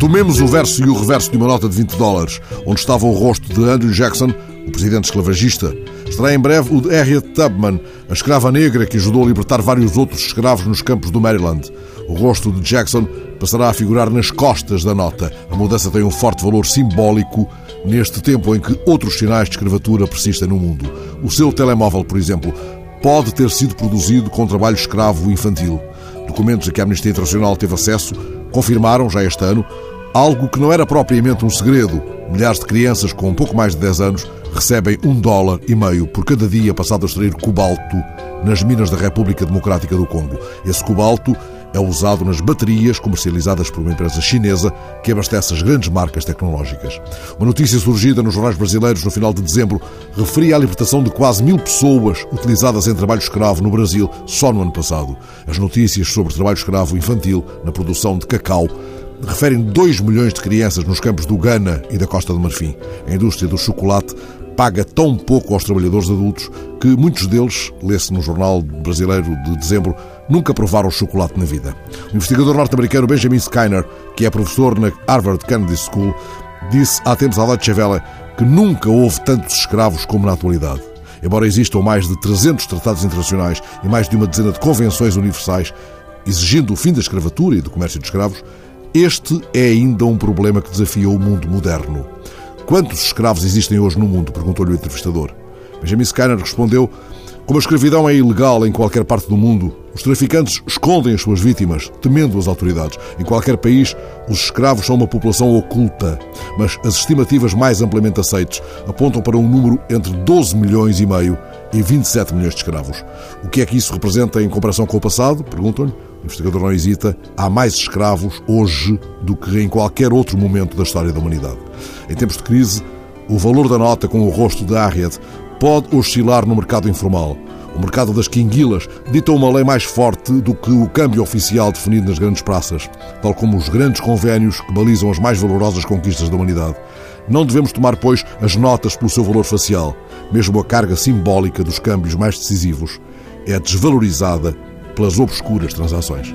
Tomemos o verso e o reverso de uma nota de 20 dólares, onde estava o rosto de Andrew Jackson, o presidente esclavagista. Estará em breve o de Harriet Tubman, a escrava negra que ajudou a libertar vários outros escravos nos campos do Maryland. O rosto de Jackson passará a figurar nas costas da nota. A mudança tem um forte valor simbólico neste tempo em que outros sinais de escravatura persistem no mundo. O seu telemóvel, por exemplo, pode ter sido produzido com trabalho escravo infantil. Documentos a que a Amnistia Internacional teve acesso confirmaram, já este ano, algo que não era propriamente um segredo. Milhares de crianças com um pouco mais de 10 anos recebem um dólar e meio por cada dia passado a extrair cobalto nas minas da República Democrática do Congo. Esse cobalto é usado nas baterias comercializadas por uma empresa chinesa que abastece as grandes marcas tecnológicas. Uma notícia surgida nos jornais brasileiros no final de dezembro referia à libertação de quase mil pessoas utilizadas em trabalho escravo no Brasil só no ano passado. As notícias sobre trabalho escravo infantil na produção de cacau referem 2 milhões de crianças nos campos do Ghana e da Costa do Marfim. A indústria do chocolate paga tão pouco aos trabalhadores adultos que muitos deles, lê-se no jornal brasileiro de dezembro, nunca provaram chocolate na vida. O investigador norte-americano Benjamin Skinner, que é professor na Harvard Kennedy School, disse há tempos à Deutsche Welle que nunca houve tantos escravos como na atualidade. Embora existam mais de 300 tratados internacionais e mais de uma dezena de convenções universais exigindo o fim da escravatura e do comércio de escravos, este é ainda um problema que desafia o mundo moderno. Quantos escravos existem hoje no mundo? perguntou-lhe o entrevistador. Benjamin Skinner respondeu: Como a escravidão é ilegal em qualquer parte do mundo, os traficantes escondem as suas vítimas, temendo as autoridades. Em qualquer país, os escravos são uma população oculta, mas as estimativas mais amplamente aceites apontam para um número entre 12 milhões e meio e 27 milhões de escravos. O que é que isso representa em comparação com o passado? Perguntam-lhe. O investigador não hesita. Há mais escravos hoje do que em qualquer outro momento da história da humanidade. Em tempos de crise, o valor da nota com o rosto de Harriet pode oscilar no mercado informal. O mercado das quinguilas dita uma lei mais forte do que o câmbio oficial definido nas grandes praças, tal como os grandes convénios que balizam as mais valorosas conquistas da humanidade. Não devemos tomar, pois, as notas pelo seu valor facial. Mesmo a carga simbólica dos câmbios mais decisivos é desvalorizada pelas obscuras transações.